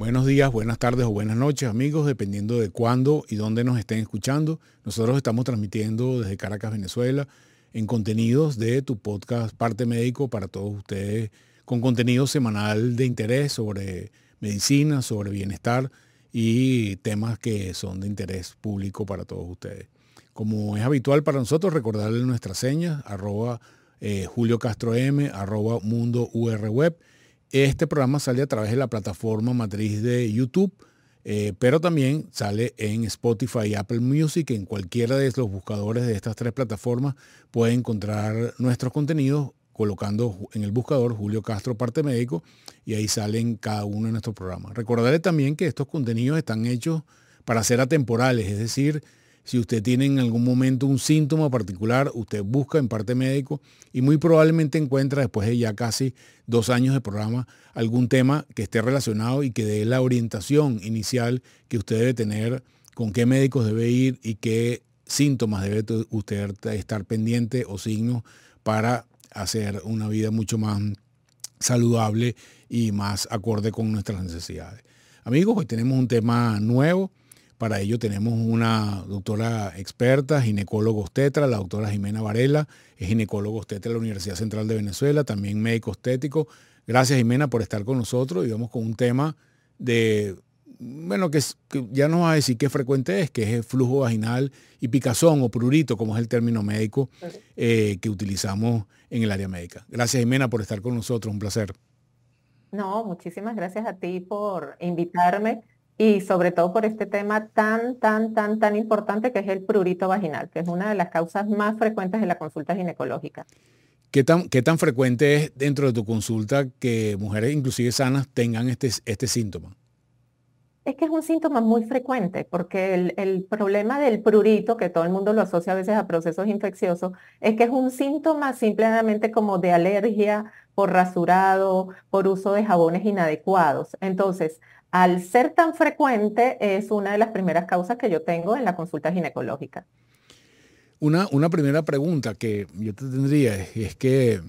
Buenos días, buenas tardes o buenas noches amigos, dependiendo de cuándo y dónde nos estén escuchando. Nosotros estamos transmitiendo desde Caracas, Venezuela, en contenidos de tu podcast Parte Médico para todos ustedes, con contenido semanal de interés sobre medicina, sobre bienestar y temas que son de interés público para todos ustedes. Como es habitual para nosotros, recordarles nuestras señas, arroba eh, Julio Castro M, arroba Mundo Web este programa sale a través de la plataforma matriz de YouTube, eh, pero también sale en Spotify Apple Music. En cualquiera de los buscadores de estas tres plataformas puede encontrar nuestros contenidos colocando en el buscador Julio Castro Parte Médico y ahí salen cada uno de nuestros programas. Recordarle también que estos contenidos están hechos para ser atemporales, es decir, si usted tiene en algún momento un síntoma particular, usted busca en parte médico y muy probablemente encuentra después de ya casi dos años de programa algún tema que esté relacionado y que dé la orientación inicial que usted debe tener, con qué médicos debe ir y qué síntomas debe usted estar pendiente o signos para hacer una vida mucho más saludable y más acorde con nuestras necesidades. Amigos, hoy tenemos un tema nuevo para ello tenemos una doctora experta, ginecólogo obstetra, la doctora Jimena Varela, es ginecólogo obstetra de la Universidad Central de Venezuela, también médico estético. Gracias Jimena por estar con nosotros y vamos con un tema de, bueno, que, ya nos va a decir qué frecuente es, que es el flujo vaginal y picazón o prurito, como es el término médico eh, que utilizamos en el área médica. Gracias Jimena por estar con nosotros, un placer. No, muchísimas gracias a ti por invitarme y sobre todo por este tema tan, tan, tan, tan importante que es el prurito vaginal, que es una de las causas más frecuentes de la consulta ginecológica. ¿Qué tan, qué tan frecuente es dentro de tu consulta que mujeres inclusive sanas tengan este, este síntoma? Es que es un síntoma muy frecuente porque el, el, problema del prurito, que todo el mundo lo asocia a veces a procesos infecciosos, es que es un síntoma simplemente como de alergia por rasurado, por uso de jabones inadecuados. Entonces, al ser tan frecuente, es una de las primeras causas que yo tengo en la consulta ginecológica. Una, una primera pregunta que yo te tendría es, que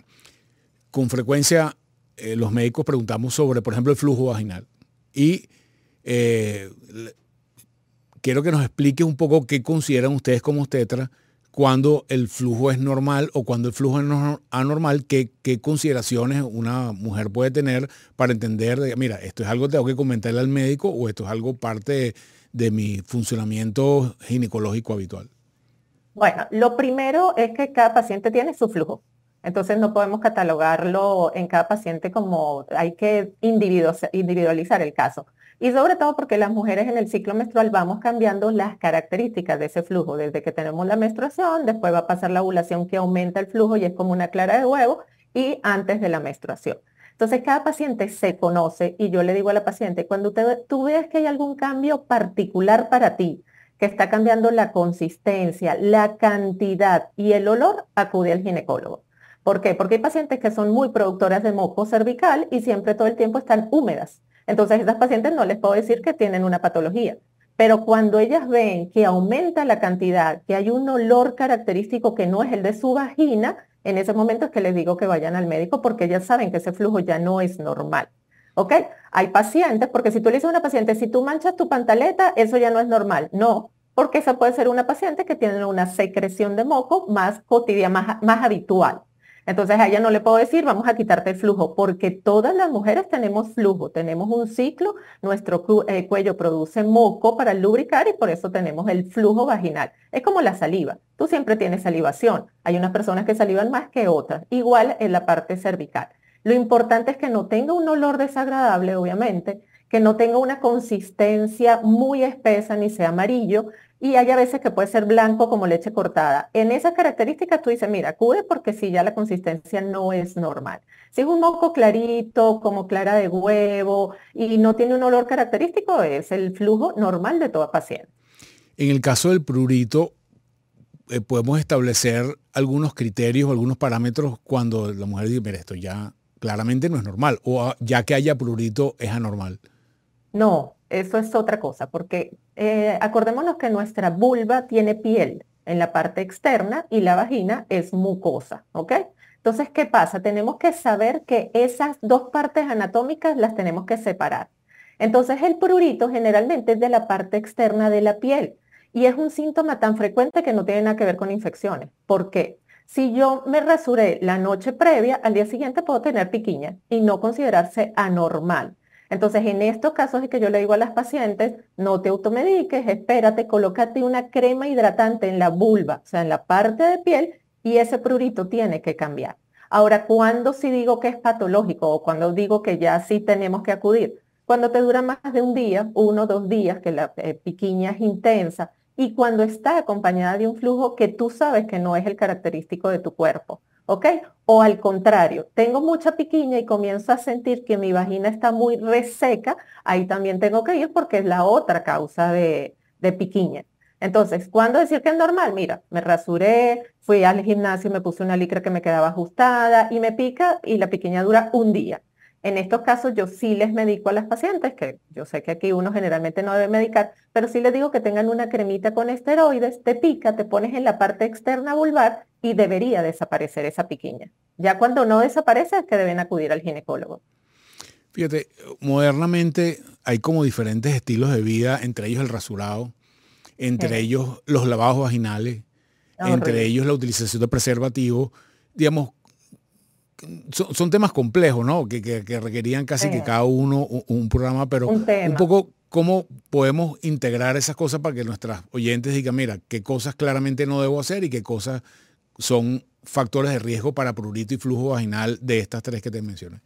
con frecuencia eh, los médicos preguntamos sobre, por ejemplo, el flujo vaginal. Y eh, quiero que nos explique un poco qué consideran ustedes como tetra cuando el flujo es normal o cuando el flujo es anormal, ¿qué, consideraciones una mujer puede tener para entender, mira, esto es algo que tengo que comentarle al médico o esto es algo parte de, mi funcionamiento ginecológico habitual? Bueno, lo primero es que cada paciente tiene su flujo. Entonces no podemos catalogarlo en cada paciente como hay que individualizar el caso. Y sobre todo porque las mujeres en el ciclo menstrual vamos cambiando las características de ese flujo. Desde que tenemos la menstruación, después va a pasar la ovulación que aumenta el flujo y es como una clara de huevo, y antes de la menstruación. Entonces, cada paciente se conoce y yo le digo a la paciente, cuando tú ves que hay algún cambio particular para ti, que está cambiando la consistencia, la cantidad y el olor, acude al ginecólogo. ¿Por qué? Porque hay pacientes que son muy productoras de moco cervical y siempre todo el tiempo están húmedas. Entonces, estas pacientes no les puedo decir que tienen una patología. Pero cuando ellas ven que aumenta la cantidad, que hay un olor característico que no es el de su vagina, en ese momento es que les digo que vayan al médico porque ellas saben que ese flujo ya no es normal. ¿Ok? Hay pacientes, porque si tú le dices a una paciente, si tú manchas tu pantaleta, eso ya no es normal. No, porque esa puede ser una paciente que tiene una secreción de moco más cotidiana, más habitual. Entonces a ella no le puedo decir, vamos a quitarte el flujo, porque todas las mujeres tenemos flujo, tenemos un ciclo, nuestro eh, cuello produce moco para lubricar y por eso tenemos el flujo vaginal. Es como la saliva, tú siempre tienes salivación, hay unas personas que salivan más que otras, igual en la parte cervical. Lo importante es que no tenga un olor desagradable, obviamente, que no tenga una consistencia muy espesa ni sea amarillo, y hay a veces que puede ser blanco como leche cortada. En esas características tú dices, mira, acude porque si ya la consistencia no es normal. Si es un moco clarito, como clara de huevo, y no tiene un olor característico, es el flujo normal de toda paciente. En el caso del prurito, eh, podemos establecer algunos criterios, algunos parámetros cuando la mujer dice, mira, esto ya claramente no es normal, o ah, ya que haya prurito es anormal. No, eso es otra cosa, porque eh, acordémonos que nuestra vulva tiene piel en la parte externa y la vagina es mucosa, ¿ok? Entonces, ¿qué pasa? Tenemos que saber que esas dos partes anatómicas las tenemos que separar. Entonces el prurito generalmente es de la parte externa de la piel y es un síntoma tan frecuente que no tiene nada que ver con infecciones. ¿Por qué? Si yo me rasuré la noche previa, al día siguiente puedo tener piquiña y no considerarse anormal. Entonces, en estos casos es que yo le digo a las pacientes, no te automediques, espérate, colócate una crema hidratante en la vulva, o sea, en la parte de piel, y ese prurito tiene que cambiar. Ahora, ¿cuándo sí digo que es patológico o cuando digo que ya sí tenemos que acudir? Cuando te dura más de un día, uno o dos días, que la eh, piquiña es intensa, y cuando está acompañada de un flujo que tú sabes que no es el característico de tu cuerpo, ¿ok? O al contrario, tengo mucha piquiña y comienzo a sentir que mi vagina está muy reseca, ahí también tengo que ir porque es la otra causa de, de piquiña. Entonces, ¿cuándo decir que es normal? Mira, me rasuré, fui al gimnasio, me puse una licra que me quedaba ajustada y me pica y la piquiña dura un día. En estos casos yo sí les medico a las pacientes, que yo sé que aquí uno generalmente no debe medicar, pero sí les digo que tengan una cremita con esteroides, te pica, te pones en la parte externa vulvar y debería desaparecer esa piquiña. Ya cuando no desaparece es que deben acudir al ginecólogo. Fíjate, modernamente hay como diferentes estilos de vida, entre ellos el rasurado, entre ellos los lavados vaginales, entre ellos la utilización de preservativos, digamos, son, temas complejos, ¿no? Que, requerían casi que cada uno un, programa, pero un, poco cómo podemos integrar esas cosas para que nuestras oyentes digan, mira, qué cosas claramente no debo hacer y qué cosas son factores de riesgo para prurito y flujo vaginal de estas tres que te mencioné.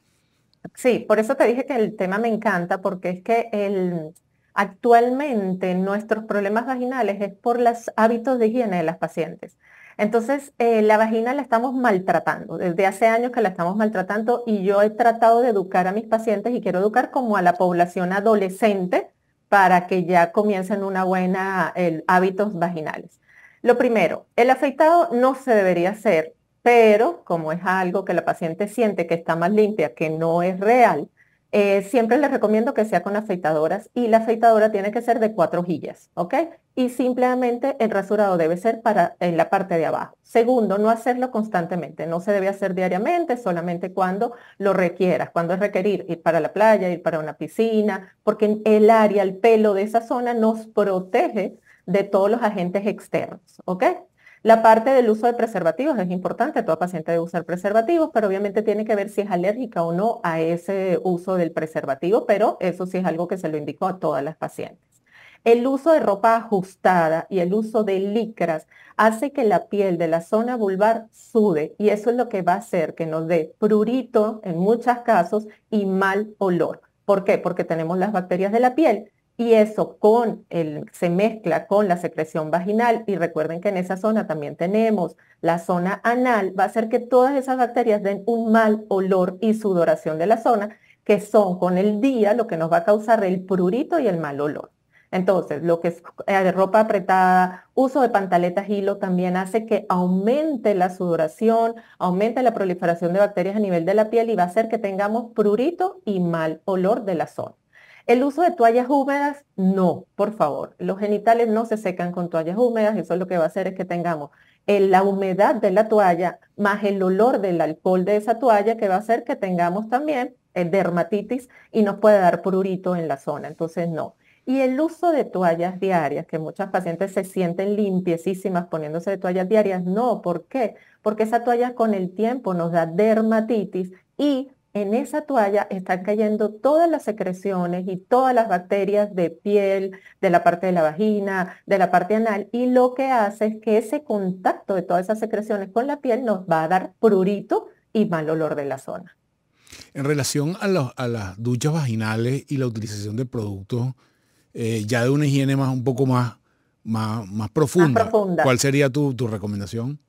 Sí, por eso te dije que el tema me encanta, porque es que el, Actualmente nuestros problemas vaginales es por los hábitos de higiene de las pacientes. Entonces, eh, la vagina la estamos maltratando. Desde hace años que la estamos maltratando y yo he tratado de educar a mis pacientes y quiero educar como a la población adolescente para que ya comiencen una buena hábitos vaginales. Lo primero, el afeitado no se debería hacer, pero como es algo que la paciente siente que está más limpia, que no es real, eh, siempre les recomiendo que sea con afeitadoras y la afeitadora tiene que ser de cuatro hojillas, ¿ok? Y simplemente el rasurado debe ser para en la parte de abajo. Segundo, no hacerlo constantemente, no se debe hacer diariamente, solamente cuando lo requieras, cuando es requerir ir para la playa, ir para una piscina, porque el área, el pelo de esa zona nos protege de todos los agentes externos, ¿ok? La parte del uso de preservativos es importante, toda paciente debe usar preservativos, pero obviamente tiene que ver si es alérgica o no a ese uso del preservativo, pero eso sí es algo que se lo indicó a todas las pacientes. El uso de ropa ajustada y el uso de licras hace que la piel de la zona vulvar sude y eso es lo que va a hacer que nos dé prurito en muchos casos y mal olor. ¿Por qué? Porque tenemos las bacterias de la piel y eso con el, se mezcla con la secreción vaginal y recuerden que en esa zona también tenemos la zona anal, va a hacer que todas esas bacterias den un mal olor y sudoración de la zona, que son con el día lo que nos va a causar el prurito y el mal olor. Entonces, lo que es eh, ropa apretada, uso de pantaletas hilo también hace que aumente la sudoración, aumente la proliferación de bacterias a nivel de la piel y va a hacer que tengamos prurito y mal olor de la zona. El uso de toallas húmedas, no, por favor. Los genitales no se secan con toallas húmedas, eso lo que va a hacer es que tengamos la humedad de la toalla más el olor del alcohol de esa toalla que va a hacer que tengamos también el dermatitis y nos puede dar prurito en la zona, entonces no. Y el uso de toallas diarias, que muchas pacientes se sienten limpiecísimas poniéndose de toallas diarias, no, ¿por qué? Porque esa toalla con el tiempo nos da dermatitis y en esa toalla están cayendo todas las secreciones y todas las bacterias de piel, de la parte de la vagina, de la parte anal, y lo que hace es que ese contacto de todas esas secreciones con la piel nos va a dar prurito y mal olor de la zona. En relación a, las duchas vaginales y la utilización de productos eh, ya de una higiene más un poco más, más, profunda, ¿cuál sería tu recomendación?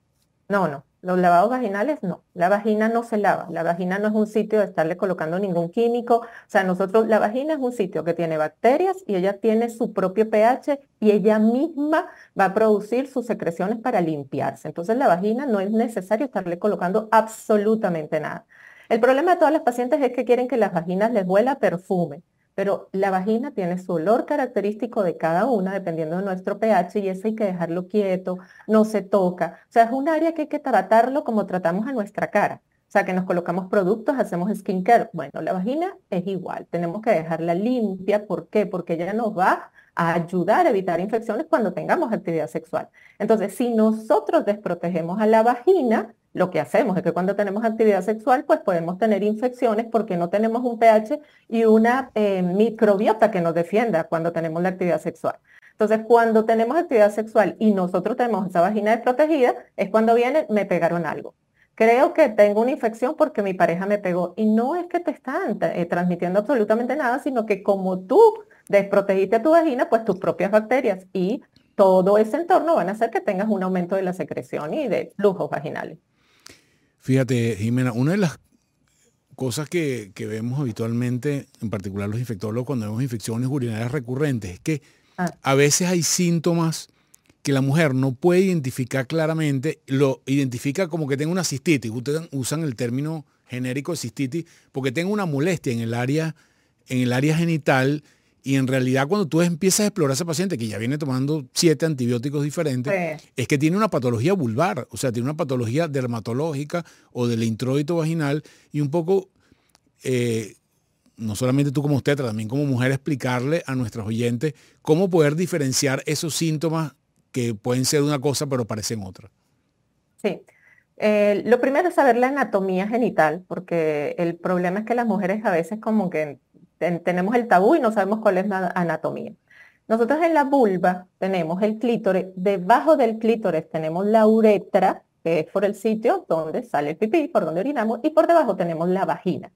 No, no. Los lavados vaginales no. La vagina no se lava. La vagina no es un sitio de estarle colocando ningún químico. O sea, nosotros, la vagina es un sitio que tiene bacterias y ella tiene su propio pH y ella misma va a producir sus secreciones para limpiarse. Entonces, la vagina no es necesario estarle colocando absolutamente nada. El problema de todas las pacientes es que quieren que las vaginas les huela perfume pero la vagina tiene su olor característico de cada una, dependiendo de nuestro pH, y eso hay que dejarlo quieto, no se toca. O sea, es un área que hay que tratarlo como tratamos a nuestra cara. O sea, que nos colocamos productos, hacemos skincare. Bueno, la vagina es igual, tenemos que dejarla limpia. ¿Por qué? Porque ella nos va a ayudar a evitar infecciones cuando tengamos actividad sexual. Entonces, si nosotros desprotegemos a la vagina, lo que hacemos es que cuando tenemos actividad sexual, pues podemos tener infecciones porque no tenemos un pH y una eh, microbiota que nos defienda cuando tenemos la actividad sexual. Entonces, cuando tenemos actividad sexual y nosotros tenemos esa vagina desprotegida, es cuando viene, me pegaron algo. Creo que tengo una infección porque mi pareja me pegó. Y no es que te están eh, transmitiendo absolutamente nada, sino que como tú desprotegiste a tu vagina, pues tus propias bacterias y todo ese entorno van a hacer que tengas un aumento de la secreción y de flujos vaginales. Fíjate, Jimena, una de las cosas que, vemos habitualmente, en particular los infectólogos, cuando vemos infecciones urinarias recurrentes, es que ah. a veces hay síntomas que la mujer no puede identificar claramente, lo identifica como que tenga una cistitis. Ustedes usan el término genérico de cistitis porque tenga una molestia en el área, en el área genital y en realidad cuando tú empiezas a explorar a ese paciente que ya viene tomando siete antibióticos diferentes, es que tiene una patología vulvar, o sea, tiene una patología dermatológica o del introito vaginal y un poco, eh, no solamente tú como usted, también como mujer, explicarle a nuestros oyentes cómo poder diferenciar esos síntomas que pueden ser una cosa pero parecen otra. Sí. Eh, lo primero es saber la anatomía genital, porque el problema es que las mujeres a veces como que tenemos el tabú y no sabemos cuál es la anatomía. Nosotros en la vulva tenemos el clítoris, debajo del clítoris tenemos la uretra, que es por el sitio donde sale el pipí, por donde orinamos, y por debajo tenemos la vagina.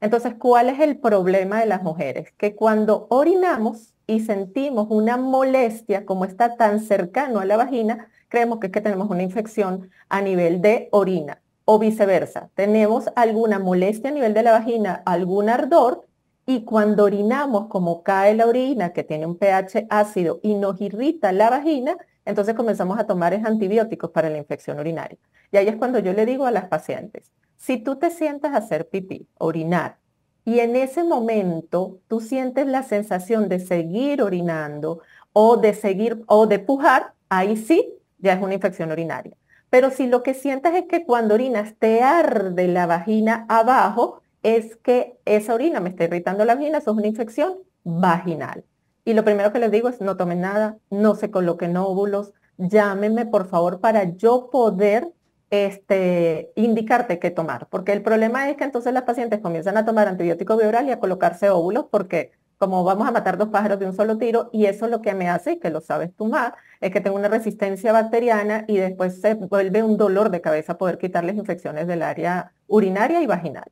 Entonces, ¿cuál es el problema de las mujeres? Que cuando orinamos y sentimos una molestia, como está tan cercano a la vagina, creemos que es que tenemos una infección a nivel de orina. O viceversa, tenemos alguna molestia a nivel de la vagina, algún ardor, y cuando orinamos, como cae la orina, que tiene un pH ácido y nos irrita la vagina, entonces comenzamos a tomar antibióticos para la infección urinaria. Y ahí es cuando yo le digo a las pacientes, si tú te sientas a hacer pipí, orinar, y en ese momento tú sientes la sensación de seguir orinando o de seguir o de pujar, ahí sí ya es una infección urinaria. Pero si lo que sientes es que cuando orinas te arde la vagina abajo, es que esa orina me está irritando la vagina, eso es una infección vaginal. Y lo primero que les digo es no tomen nada, no se coloquen óvulos, llámenme por favor para yo poder este, indicarte qué tomar. Porque el problema es que entonces las pacientes comienzan a tomar antibiótico bioral y a colocarse óvulos porque como vamos a matar dos pájaros de un solo tiro, y eso lo que me hace, y que lo sabes tú más, es que tengo una resistencia bacteriana y después se vuelve un dolor de cabeza poder quitarles infecciones del área urinaria y vaginal.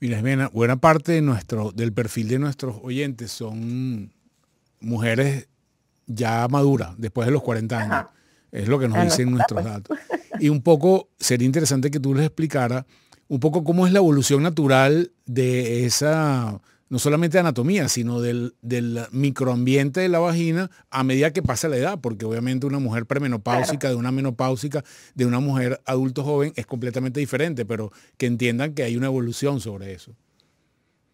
Mira, buena parte de nuestro, del perfil de nuestros oyentes son mujeres ya maduras, después de los 40 años. Es lo que nos dicen nuestros datos. Y un poco, sería interesante que tú les explicara un poco cómo es la evolución natural de esa no solamente de anatomía, sino del, microambiente de la vagina a medida que pasa la edad, porque obviamente una mujer premenopáusica, de una menopáusica, de una mujer adulto joven es completamente diferente, pero que entiendan que hay una evolución sobre eso.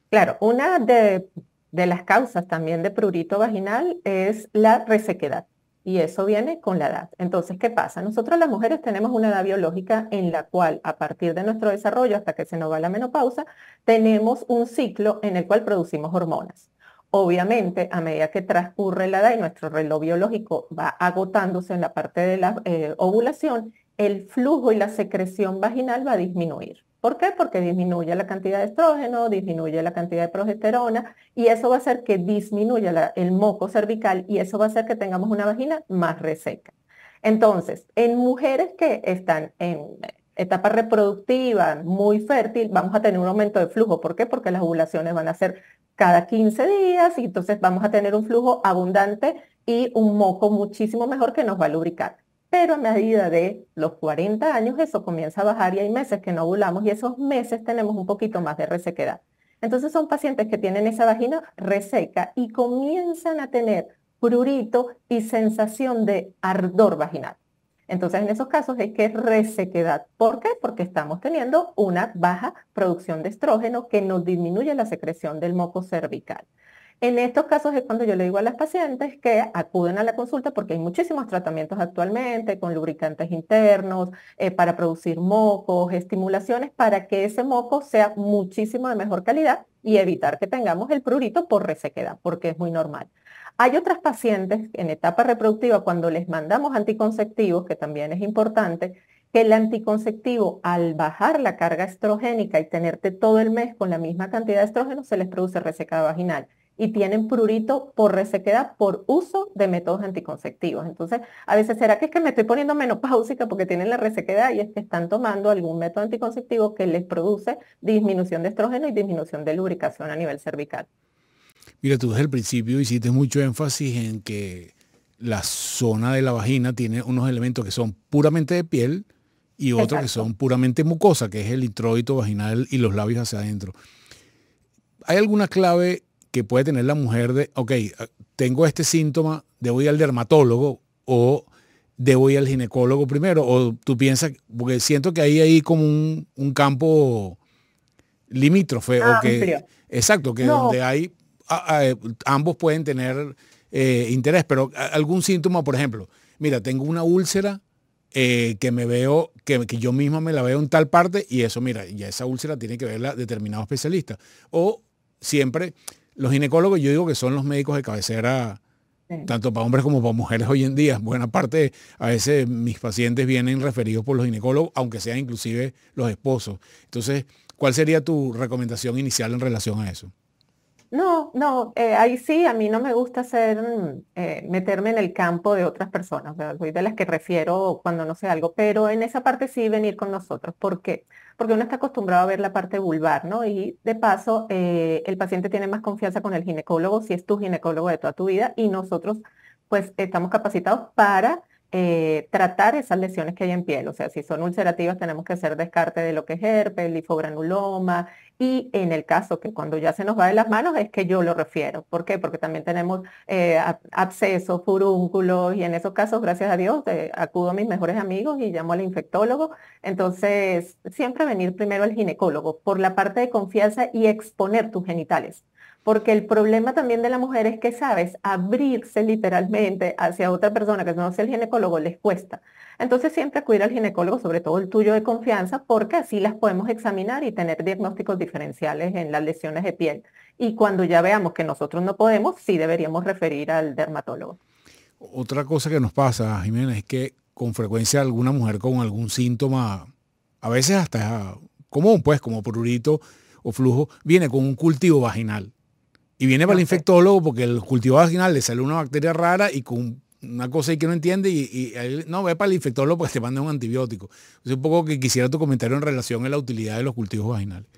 Claro, una de, de las causas también de prurito vaginal es la resequedad y eso viene con la edad. Entonces, ¿qué pasa? Nosotros las mujeres tenemos una edad biológica en la cual a partir de nuestro desarrollo hasta que se nos va la menopausa, tenemos un ciclo en el cual producimos hormonas. Obviamente, a medida que transcurre la edad y nuestro reloj biológico va agotándose en la parte de la eh, ovulación, el flujo y la secreción vaginal va a disminuir. ¿Por qué? Porque disminuye la cantidad de estrógeno, disminuye la cantidad de progesterona y eso va a hacer que disminuya el moco cervical y eso va a hacer que tengamos una vagina más reseca. Entonces, en mujeres que están en etapa reproductiva muy fértil, vamos a tener un aumento de flujo. ¿Por qué? Porque las ovulaciones van a ser cada 15 días y entonces vamos a tener un flujo abundante y un moco muchísimo mejor que nos va a lubricar pero a medida de los 40 años eso comienza a bajar y hay meses que no ovulamos y esos meses tenemos un poquito más de resequedad. Entonces son pacientes que tienen esa vagina reseca y comienzan a tener prurito y sensación de ardor vaginal. Entonces en esos casos es que es resequedad. ¿Por qué? Porque estamos teniendo una baja producción de estrógeno que nos disminuye la secreción del moco cervical. En estos casos es cuando yo le digo a las pacientes que acuden a la consulta porque hay muchísimos tratamientos actualmente con lubricantes internos eh, para producir mocos, estimulaciones para que ese moco sea muchísimo de mejor calidad y evitar que tengamos el prurito por resequedad, porque es muy normal. Hay otras pacientes en etapa reproductiva cuando les mandamos anticonceptivos, que también es importante, que el anticonceptivo al bajar la carga estrogénica y tenerte todo el mes con la misma cantidad de estrógeno se les produce resecada vaginal y tienen prurito por resequedad por uso de métodos anticonceptivos. Entonces, a veces será que es que me estoy poniendo menopáusica porque tienen la resequedad y es que están tomando algún método anticonceptivo que les produce disminución de estrógeno y disminución de lubricación a nivel cervical. Mira, tú desde el principio hiciste mucho énfasis en que la zona de la vagina tiene unos elementos que son puramente de piel y otros que son puramente mucosa, que es el introito vaginal y los labios hacia adentro. ¿Hay alguna clave que puede tener la mujer de, ok, tengo este síntoma, debo ir al dermatólogo o debo ir al ginecólogo primero? O tú piensas, porque siento que hay ahí como un, campo limítrofe, o que, exacto, que donde hay, ambos pueden tener eh, interés, pero algún síntoma, por ejemplo, mira, tengo una úlcera eh, que me veo, que, que, yo misma me la veo en tal parte y eso, mira, ya esa úlcera tiene que verla determinado especialista. O siempre, los ginecólogos yo digo que son los médicos de cabecera, tanto para hombres como para mujeres hoy en día. Buena parte, a veces mis pacientes vienen referidos por los ginecólogos, aunque sean inclusive los esposos. Entonces, ¿cuál sería tu recomendación inicial en relación a eso? No, no, eh, ahí sí, a mí no me gusta hacer, mm, eh, meterme en el campo de otras personas, soy de las que refiero cuando no sé algo, pero en esa parte sí venir con nosotros. ¿Por qué? Porque uno está acostumbrado a ver la parte vulvar, ¿no? Y de paso, eh, el paciente tiene más confianza con el ginecólogo si es tu ginecólogo de toda tu vida y nosotros pues estamos capacitados para tratar esas lesiones que hay en piel. O sea, si son ulcerativas tenemos que hacer descarte de lo que es herpes, linfogranuloma, y en el caso que cuando ya se nos va de las manos es que yo lo refiero. ¿Por qué? Porque también tenemos eh, abscesos, furúnculos y en esos casos, gracias a Dios, eh, acudo a mis mejores amigos y llamo al infectólogo. Entonces, siempre venir primero al ginecólogo por la parte de confianza y exponer tus genitales. Porque el problema también de la mujer es que, sabes, abrirse literalmente hacia otra persona que no sea el ginecólogo les cuesta. Entonces siempre acudir al ginecólogo, sobre todo el tuyo de confianza, porque así las podemos examinar y tener diagnósticos diferenciales en las lesiones de piel. Y cuando ya veamos que nosotros no podemos, sí deberíamos referir al dermatólogo. Otra cosa que nos pasa, Jimena, es que con frecuencia alguna mujer con algún síntoma, a veces hasta común, pues como prurito o flujo, viene con un cultivo vaginal. Y viene para el infectólogo porque el cultivo vaginal le sale una bacteria rara y con una cosa ahí que no entiende y, no, ve para el infectólogo porque te manda un antibiótico. Es un poco que quisiera tu comentario en relación a la utilidad de los cultivos vaginales.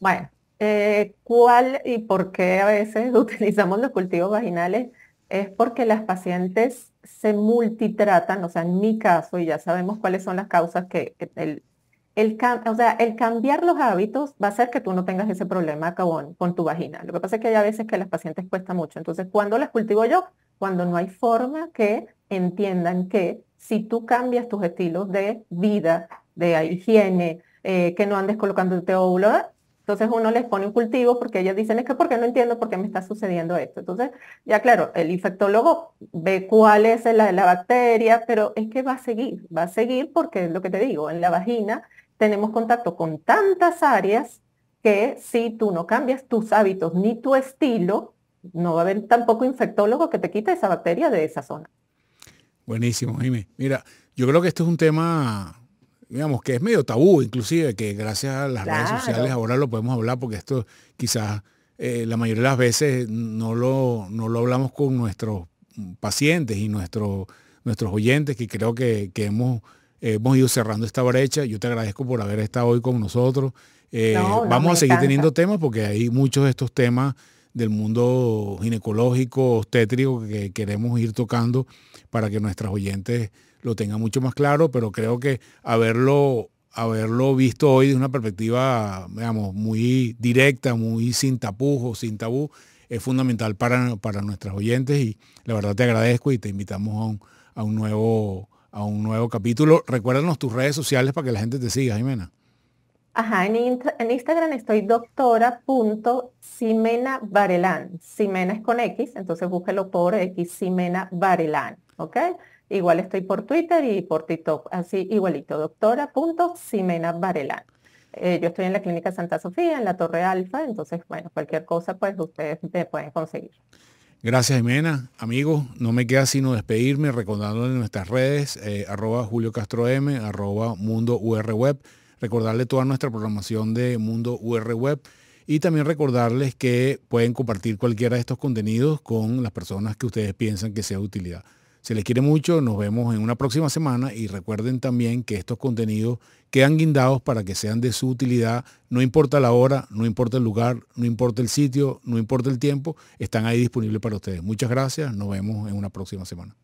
Bueno, eh, ¿cuál y por qué a veces utilizamos los cultivos vaginales? Es porque las pacientes se multitratan, o sea, en mi caso, y ya sabemos cuáles son las causas que, el, el, o sea, el cambiar los hábitos va a hacer que tú no tengas ese problema con, con tu vagina. Lo que pasa es que hay a veces que las pacientes cuesta mucho. Entonces, cuando las cultivo yo? cuando no hay forma que entiendan que si tú cambias tus estilos de vida, de higiene, eh, que no andes colocando el óvulo, entonces uno les pone un cultivo porque ellas dicen, es que porque no entiendo por qué me está sucediendo esto. Entonces, ya claro, el infectólogo ve cuál es la, la bacteria, pero es que va a seguir, va a seguir porque es lo que te digo, en la vagina tenemos contacto con tantas áreas que si tú no cambias tus hábitos ni tu estilo, no va a haber tampoco infectólogo que te quite esa bacteria de esa zona. Buenísimo, Jimmy. Mira, yo creo que esto es un tema, digamos, que es medio tabú, inclusive, que gracias a las redes sociales ahora lo podemos hablar, porque esto quizás eh, la mayoría de las veces no lo, no lo hablamos con nuestros pacientes y nuestros nuestros oyentes, que creo que, hemos, hemos ido cerrando esta brecha. Yo te agradezco por haber estado hoy con nosotros. Eh, vamos a seguir teniendo temas porque hay muchos de estos temas del mundo ginecológico, obstétrico que queremos ir tocando para que nuestras oyentes lo tengan mucho más claro, pero creo que haberlo, haberlo visto hoy de una perspectiva, digamos, muy directa, muy sin tapujos, sin tabú, es fundamental para, para nuestras oyentes y la verdad te agradezco y te invitamos a un, a un nuevo, a un nuevo capítulo. Recuérdanos tus redes sociales para que la gente te siga, Jimena. Ajá, en, en Instagram estoy doctora.simena Varelán. Simena es con X, entonces búsquelo por X, Simena Varelán, ¿ok? Igual estoy por Twitter y por TikTok, así igualito, doctora.simena Varelán. Eh, yo estoy en la Clínica Santa Sofía, en la Torre Alfa, entonces, bueno, cualquier cosa, pues ustedes me pueden conseguir. Gracias, Jimena. Amigos, no me queda sino despedirme recordándole nuestras redes, eh, arroba Julio Castro M, arroba Mundo UR Web recordarle toda nuestra programación de Mundo UR Web y también recordarles que pueden compartir cualquiera de estos contenidos con las personas que ustedes piensan que sea de utilidad. Se les quiere mucho, nos vemos en una próxima semana y recuerden también que estos contenidos quedan guindados para que sean de su utilidad, no importa la hora, no importa el lugar, no importa el sitio, no importa el tiempo, están ahí disponibles para ustedes. Muchas gracias, nos vemos en una próxima semana.